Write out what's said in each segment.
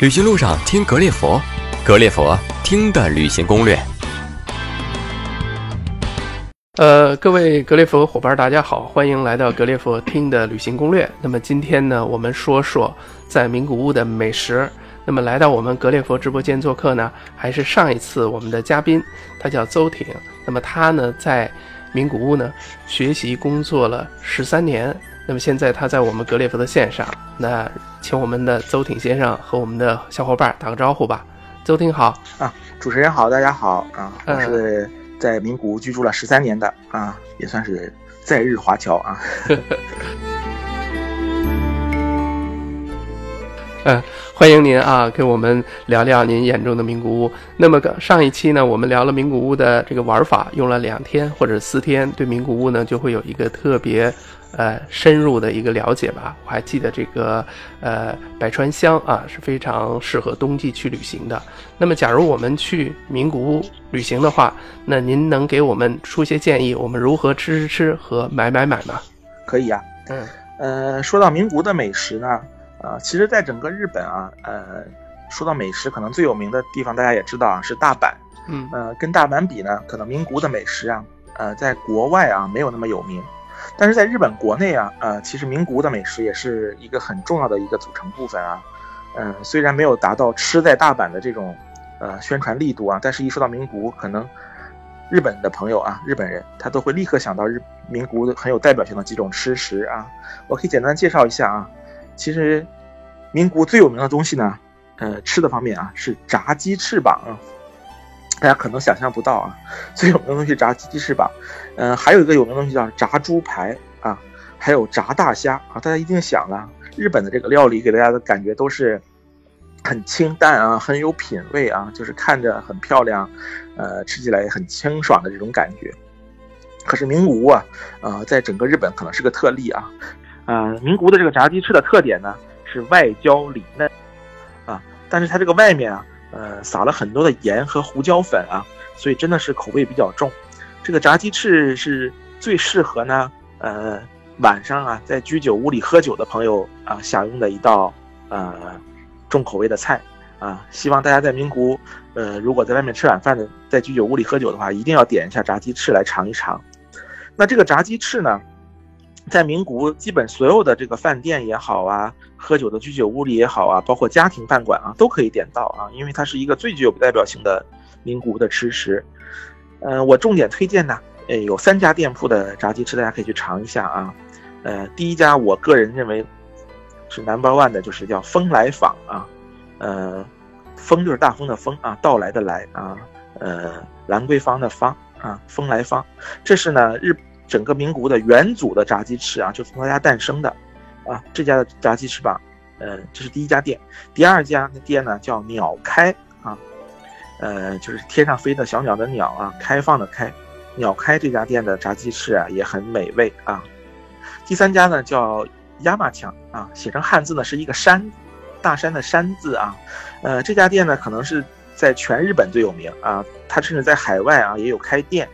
旅行路上听格列佛，格列佛听的旅行攻略。呃，各位格列佛伙伴，大家好，欢迎来到格列佛听的旅行攻略。那么今天呢，我们说说在名古屋的美食。那么来到我们格列佛直播间做客呢，还是上一次我们的嘉宾，他叫邹挺。那么他呢，在名古屋呢学习工作了十三年。那么现在他在我们格列佛的线上，那请我们的邹挺先生和我们的小伙伴打个招呼吧。邹挺好啊，主持人好，大家好啊，我是在名古屋居住了十三年的啊，也算是在日华侨啊。嗯，欢迎您啊，跟我们聊聊您眼中的名古屋。那么上一期呢，我们聊了名古屋的这个玩法，用了两天或者四天，对名古屋呢就会有一个特别。呃，深入的一个了解吧。我还记得这个，呃，百川乡啊是非常适合冬季去旅行的。那么，假如我们去名古屋旅行的话，那您能给我们出些建议，我们如何吃吃吃和买买买吗？可以呀。嗯，呃，说到名古屋的美食呢，呃，其实在整个日本啊，呃，说到美食，可能最有名的地方大家也知道啊，是大阪。嗯，呃，跟大阪比呢，可能名古屋的美食啊，呃，在国外啊没有那么有名。但是在日本国内啊，呃，其实名古屋的美食也是一个很重要的一个组成部分啊，嗯，虽然没有达到吃在大阪的这种，呃，宣传力度啊，但是一说到名古屋，可能日本的朋友啊，日本人他都会立刻想到日名古屋很有代表性的几种吃食啊，我可以简单介绍一下啊，其实名古屋最有名的东西呢，呃，吃的方面啊，是炸鸡翅膀。大家可能想象不到啊，最有名的东西炸鸡翅膀，嗯，还有一个有名的东西叫炸猪排啊，还有炸大虾啊。大家一定想了，日本的这个料理给大家的感觉都是很清淡啊，很有品味啊，就是看着很漂亮，呃，吃起来也很清爽的这种感觉。可是名古屋啊，呃，在整个日本可能是个特例啊，呃，名古屋的这个炸鸡翅的特点呢是外焦里嫩啊，但是它这个外面啊。呃，撒了很多的盐和胡椒粉啊，所以真的是口味比较重。这个炸鸡翅是最适合呢，呃，晚上啊在居酒屋里喝酒的朋友啊享用的一道呃重口味的菜啊。希望大家在名古屋，呃，如果在外面吃晚饭的，在居酒屋里喝酒的话，一定要点一下炸鸡翅来尝一尝。那这个炸鸡翅呢？在名古屋，基本所有的这个饭店也好啊，喝酒的居酒屋里也好啊，包括家庭饭馆啊，都可以点到啊，因为它是一个最具有代表性的名古屋的吃食。嗯，我重点推荐呢，呃，有三家店铺的炸鸡翅，大家可以去尝一下啊。呃，第一家我个人认为是 number one 的，就是叫风来坊啊。呃，风就是大风的风啊，到来的来啊，呃，兰桂坊的坊啊，风来坊，这是呢日。整个名古屋的元祖的炸鸡翅啊，就从他家诞生的，啊，这家的炸鸡翅膀，呃，这是第一家店。第二家店呢叫鸟开啊，呃，就是天上飞的小鸟的鸟啊，开放的开，鸟开这家店的炸鸡翅啊也很美味啊。第三家呢叫鸭马强啊，写成汉字呢是一个山，大山的山字啊，呃，这家店呢可能是在全日本最有名啊，它甚至在海外啊也有开店。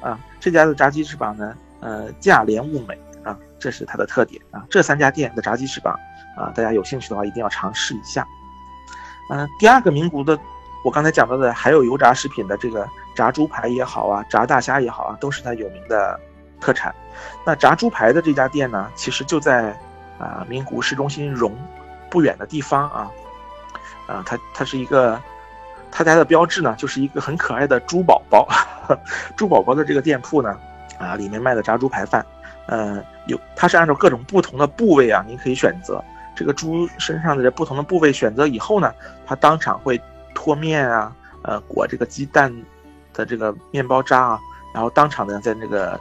啊，这家的炸鸡翅膀呢，呃，价廉物美啊，这是它的特点啊。这三家店的炸鸡翅膀啊，大家有兴趣的话一定要尝试一下。嗯，第二个名古的，我刚才讲到的还有油炸食品的这个炸猪排也好啊，炸大虾也好啊，都是它有名的特产。那炸猪排的这家店呢，其实就在啊名古市中心荣不远的地方啊，啊，它它是一个。他家的标志呢，就是一个很可爱的猪宝 宝，猪宝宝的这个店铺呢，啊，里面卖的炸猪排饭，呃，有它是按照各种不同的部位啊，您可以选择这个猪身上的这不同的部位，选择以后呢，它当场会脱面啊，呃，裹这个鸡蛋的这个面包渣啊，然后当场呢，在那个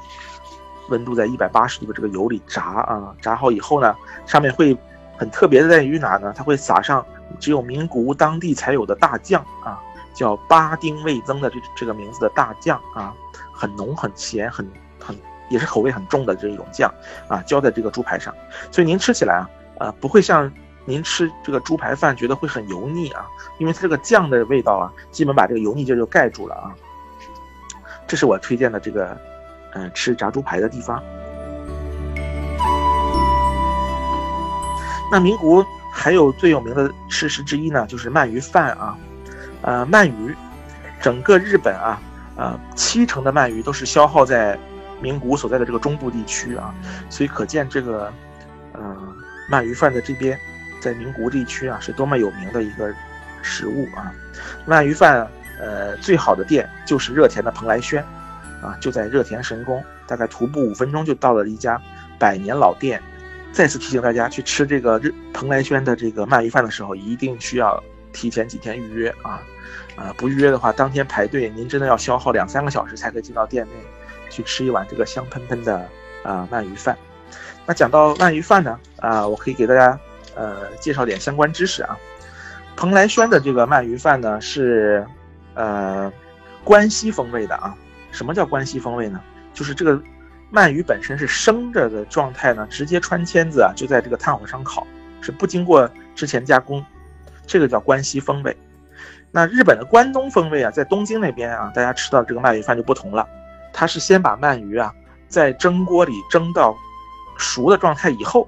温度在一百八十度的这个油里炸啊，炸好以后呢，上面会很特别的在于哪呢？它会撒上。只有名古屋当地才有的大酱啊，叫巴丁味增的这这个名字的大酱啊，很浓很咸很很也是口味很重的这种酱啊，浇在这个猪排上，所以您吃起来啊，呃不会像您吃这个猪排饭觉得会很油腻啊，因为它这个酱的味道啊，基本把这个油腻劲就盖住了啊。这是我推荐的这个，嗯，吃炸猪排的地方。那名古屋。还有最有名的吃食之一呢，就是鳗鱼饭啊。呃，鳗鱼，整个日本啊，呃，七成的鳗鱼都是消耗在名古屋所在的这个中部地区啊，所以可见这个，呃，鳗鱼饭在这边，在名古屋地区啊，是多么有名的一个食物啊。鳗鱼饭，呃，最好的店就是热田的蓬莱轩，啊，就在热田神宫，大概徒步五分钟就到了一家百年老店。再次提醒大家，去吃这个日蓬莱轩的这个鳗鱼饭的时候，一定需要提前几天预约啊！啊，不预约的话，当天排队，您真的要消耗两三个小时才可以进到店内去吃一碗这个香喷喷的啊鳗鱼饭。那讲到鳗鱼饭呢，啊，我可以给大家呃介绍点相关知识啊。蓬莱轩的这个鳗鱼饭呢是呃关西风味的啊。什么叫关西风味呢？就是这个。鳗鱼本身是生着的状态呢，直接穿签子啊，就在这个炭火上烤，是不经过之前加工，这个叫关西风味。那日本的关东风味啊，在东京那边啊，大家吃到这个鳗鱼饭就不同了，它是先把鳗鱼啊在蒸锅里蒸到熟的状态以后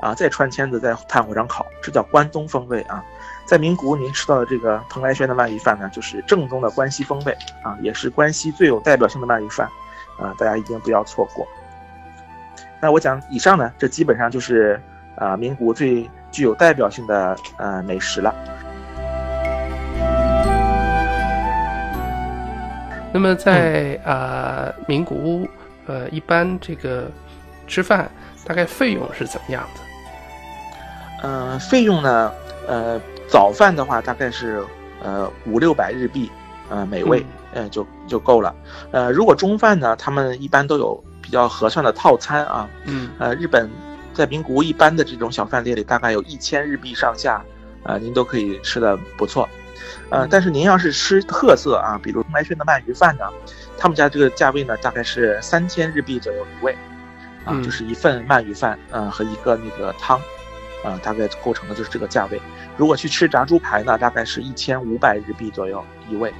啊，再穿签子在炭火上烤，这叫关东风味啊。在名古屋您吃到的这个蓬莱轩的鳗鱼饭呢，就是正宗的关西风味啊，也是关西最有代表性的鳗鱼饭。啊，大家一定不要错过。那我讲以上呢，这基本上就是啊，名古屋最具有代表性的呃美食了。那么在啊名古屋，呃，一般这个吃饭大概费用是怎么样的？嗯，费用呢，呃，早饭的话大概是呃五六百日币，呃，每位。嗯，就就够了。呃，如果中饭呢，他们一般都有比较合算的套餐啊。嗯。呃，日本在名古屋一般的这种小饭店里，大概有一千日币上下，呃，您都可以吃的不错。呃，但是您要是吃特色啊，比如麦轩的鳗鱼饭呢，他们家这个价位呢，大概是三千日币左右一位，啊，就是一份鳗鱼饭，嗯，和一个那个汤，啊，大概构成的就是这个价位。如果去吃炸猪排呢，大概是一千五百日币左右一位。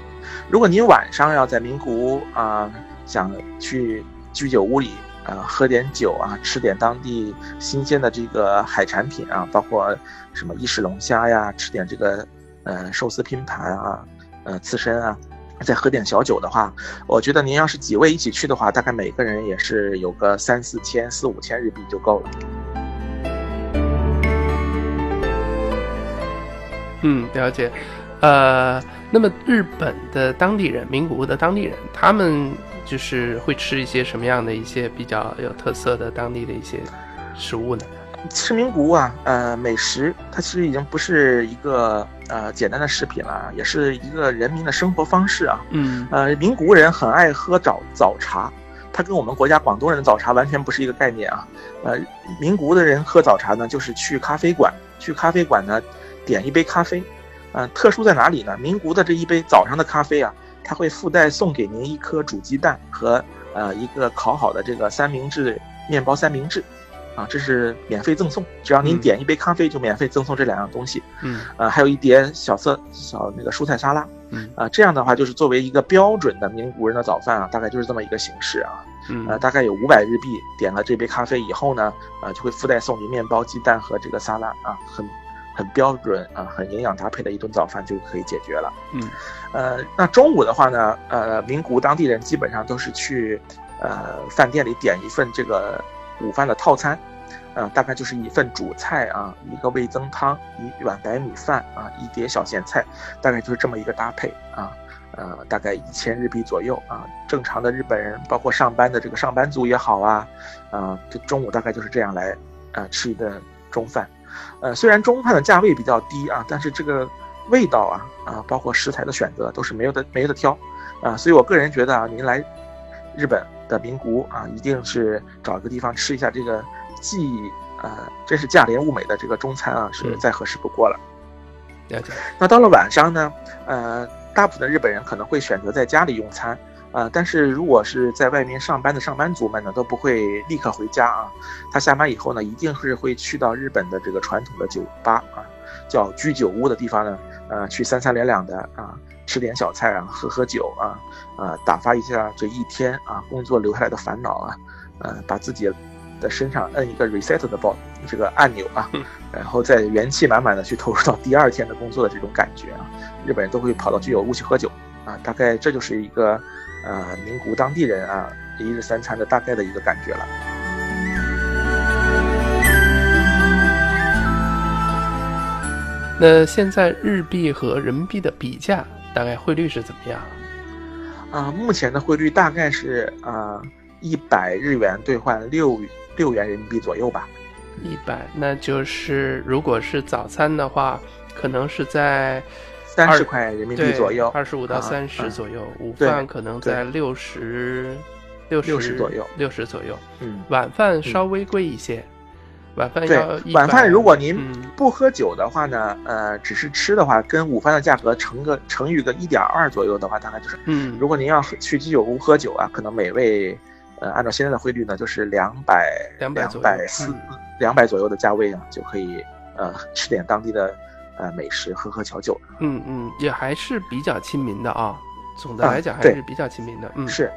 如果您晚上要在名古屋啊，想去居酒屋里啊喝点酒啊，吃点当地新鲜的这个海产品啊，包括什么伊势龙虾呀，吃点这个呃寿司拼盘啊，呃刺身啊，再喝点小酒的话，我觉得您要是几位一起去的话，大概每个人也是有个三四千、四五千日币就够了。嗯，了解，呃。那么日本的当地人，名古屋的当地人，他们就是会吃一些什么样的一些比较有特色的当地的一些食物呢？吃名古屋啊，呃，美食它其实已经不是一个呃简单的食品了，也是一个人民的生活方式啊。嗯，呃，名古屋人很爱喝早早茶，它跟我们国家广东人的早茶完全不是一个概念啊。呃，名古屋的人喝早茶呢，就是去咖啡馆，去咖啡馆呢，点一杯咖啡。嗯，特殊在哪里呢？名古的这一杯早上的咖啡啊，它会附带送给您一颗煮鸡蛋和呃一个烤好的这个三明治面包三明治，啊，这是免费赠送，只要您点一杯咖啡就免费赠送这两样东西。嗯，呃，还有一碟小色小那个蔬菜沙拉。嗯，啊，这样的话就是作为一个标准的名古人的早饭啊，大概就是这么一个形式啊。嗯，呃，大概有五百日币，点了这杯咖啡以后呢，呃，就会附带送你面包、鸡蛋和这个沙拉啊，很。很标准啊，很营养搭配的一顿早饭就可以解决了。嗯，呃，那中午的话呢，呃，名古屋当地人基本上都是去，呃，饭店里点一份这个午饭的套餐，呃，大概就是一份主菜啊，一个味增汤，一碗白米饭啊，一碟小咸菜，大概就是这么一个搭配啊，呃，大概一千日币左右啊。正常的日本人，包括上班的这个上班族也好啊，啊，这中午大概就是这样来啊吃一顿中饭。呃，虽然中餐的价位比较低啊，但是这个味道啊啊，包括食材的选择都是没有的没得挑啊，所以我个人觉得啊，您来日本的名古屋啊，一定是找一个地方吃一下这个既呃真是价廉物美的这个中餐啊，是再合适不过了。那到了晚上呢，呃，大部分的日本人可能会选择在家里用餐。呃，但是如果是在外面上班的上班族们呢，都不会立刻回家啊。他下班以后呢，一定是会去到日本的这个传统的酒吧啊，叫居酒屋的地方呢，呃，去三三两两的啊，吃点小菜啊，喝喝酒啊，啊，打发一下这一天啊工作留下来的烦恼啊，呃，把自己的身上摁一个 reset 的报这个按钮啊，然后再元气满满的去投入到第二天的工作的这种感觉啊，日本人都会跑到居酒屋去喝酒啊，大概这就是一个呃名古屋当地人啊一日三餐的大概的一个感觉了。那现在日币和人民币的比价大概汇率是怎么样？啊，目前的汇率大概是啊一百日元兑换六六元人民币左右吧。一百，那就是如果是早餐的话，可能是在三十块人民币左右，二十五到三十左右。午饭可能在六十六十左右，六十左右。嗯，晚饭稍微贵一些。晚饭对晚饭，如果您不喝酒的话呢，呃，只是吃的话，跟午饭的价格乘个乘以个一点二左右的话，大概就是，嗯，如果您要去居酒屋喝酒啊，可能每位，呃，按照现在的汇率呢，就是两百两百两百四两百左右的价位啊，就可以呃 吃点当地的呃美食，喝喝小酒。嗯嗯，也还是比较亲民的啊，总的来讲还是比较亲民的。嗯，是。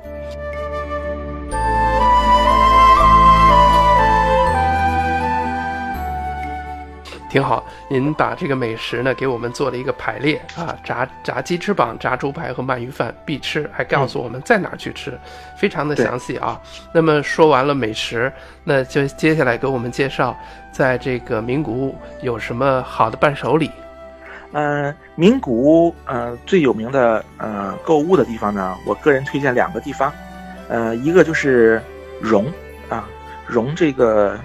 挺好，您把这个美食呢给我们做了一个排列啊，炸炸鸡翅膀、炸猪排和鳗鱼饭必吃，还告诉我们在哪儿去吃，非常的详细啊。那么说完了美食，那就接下来给我们介绍，在这个名古屋有什么好的伴手礼。嗯，名古屋呃最有名的呃购物的地方呢，我个人推荐两个地方，呃一个就是荣啊荣这个。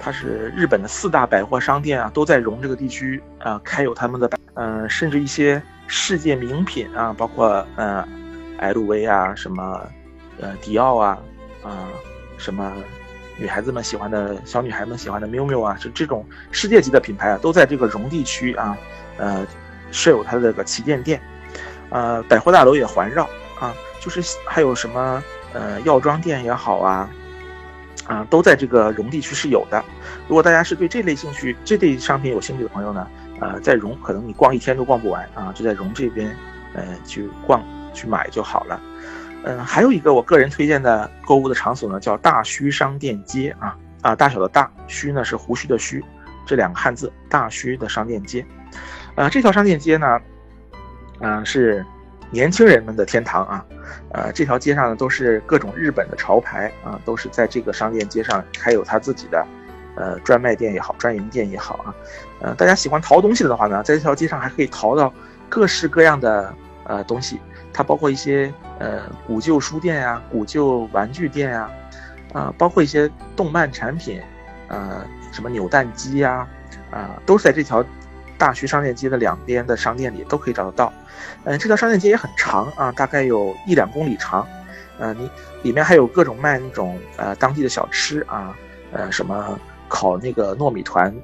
它是日本的四大百货商店啊，都在荣这个地区啊开有他们的百，嗯，甚至一些世界名品啊，包括呃，LV 啊，什么，呃，迪奥啊，啊，什么女孩子们喜欢的小女孩们喜欢的 miu miu 啊，是这种世界级的品牌啊，都在这个荣地区啊，呃，设有它的这个旗舰店，呃，百货大楼也环绕啊，就是还有什么呃药妆店也好啊。啊，都在这个荣地区是有的。如果大家是对这类兴趣、这类商品有兴趣的朋友呢，呃，在荣可能你逛一天都逛不完啊，就在荣这边，呃，去逛去买就好了。嗯，还有一个我个人推荐的购物的场所呢，叫大圩商店街啊啊，大小的大圩呢是胡须的须，这两个汉字大圩的商店街。呃，这条商店街呢，嗯，是年轻人们的天堂啊。呃，这条街上呢都是各种日本的潮牌啊，都是在这个商店街上开有他自己的，呃，专卖店也好，专营店也好啊。呃，大家喜欢淘东西的话呢，在这条街上还可以淘到各式各样的呃东西，它包括一些呃古旧书店呀、古旧玩具店呀，啊，包括一些动漫产品，呃，什么扭蛋机呀，啊，都是在这条大区商店街的两边的商店里都可以找得到。嗯，这条商店街也很长啊，大概有一两公里长。呃，你里面还有各种卖那种呃当地的小吃啊，呃什么烤那个糯米团，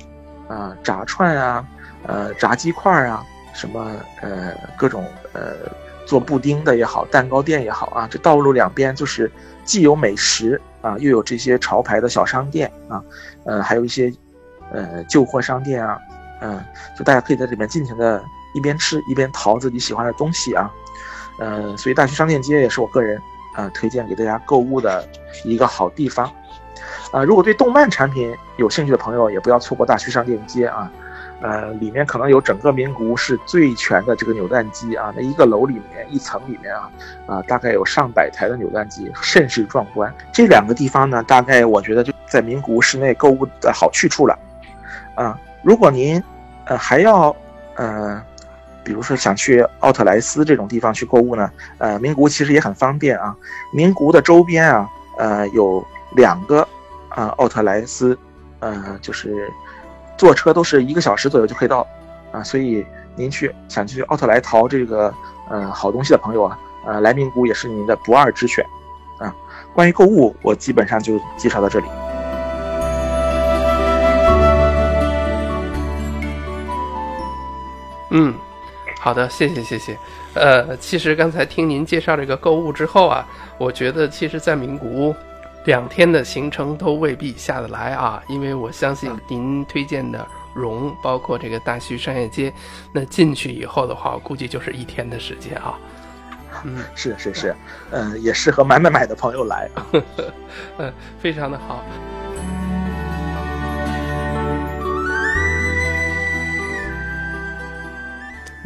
啊炸串啊，呃炸鸡块啊，什么呃各种呃做布丁的也好，蛋糕店也好啊，这道路两边就是既有美食啊，又有这些潮牌的小商店啊，呃还有一些呃旧货商店啊，嗯，就大家可以在里面尽情的。一边吃一边淘自己喜欢的东西啊，呃，所以大区商店街也是我个人啊推荐给大家购物的一个好地方，啊，如果对动漫产品有兴趣的朋友，也不要错过大区商店街啊，呃，里面可能有整个名古屋市最全的这个扭蛋机啊，那一个楼里面一层里面啊，啊，大概有上百台的扭蛋机，甚是壮观。这两个地方呢，大概我觉得就在名古屋市内购物的好去处了，啊，如果您呃还要呃。比如说想去奥特莱斯这种地方去购物呢，呃，名古屋其实也很方便啊。名古屋的周边啊，呃，有两个啊奥特莱斯，呃，就是坐车都是一个小时左右就可以到啊。所以您去想去奥特莱淘这个呃好东西的朋友啊，呃，来名古屋也是您的不二之选啊。关于购物，我基本上就介绍到这里。嗯。好的，谢谢谢谢。呃，其实刚才听您介绍这个购物之后啊，我觉得其实，在名古屋两天的行程都未必下得来啊，因为我相信您推荐的荣，包括这个大须商业街，那进去以后的话，我估计就是一天的时间啊。嗯，是是是，嗯，也适合买买买的朋友来。嗯，非常的好。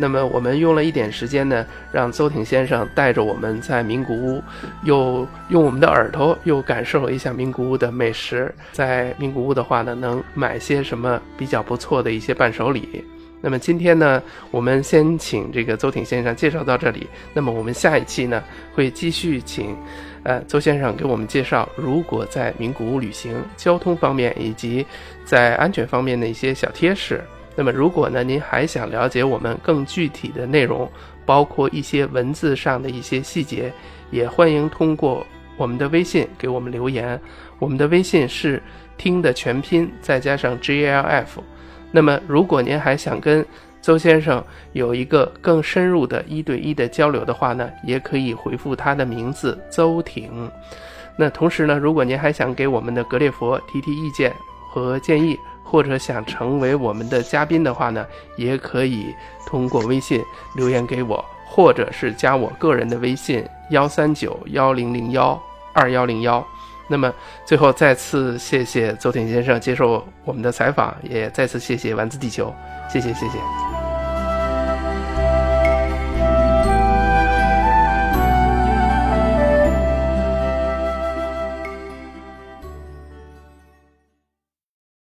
那么我们用了一点时间呢，让邹挺先生带着我们在名古屋，又用我们的耳朵又感受了一下名古屋的美食。在名古屋的话呢，能买些什么比较不错的一些伴手礼。那么今天呢，我们先请这个邹挺先生介绍到这里。那么我们下一期呢，会继续请，呃，邹先生给我们介绍，如果在名古屋旅行，交通方面以及在安全方面的一些小贴士。那么，如果呢，您还想了解我们更具体的内容，包括一些文字上的一些细节，也欢迎通过我们的微信给我们留言。我们的微信是听的全拼再加上 G L F。那么，如果您还想跟邹先生有一个更深入的一对一的交流的话呢，也可以回复他的名字邹挺。那同时呢，如果您还想给我们的格列佛提提意见和建议。或者想成为我们的嘉宾的话呢，也可以通过微信留言给我，或者是加我个人的微信幺三九幺零零幺二幺零幺。那么最后再次谢谢邹挺先生接受我们的采访，也再次谢谢丸子地球，谢谢谢谢。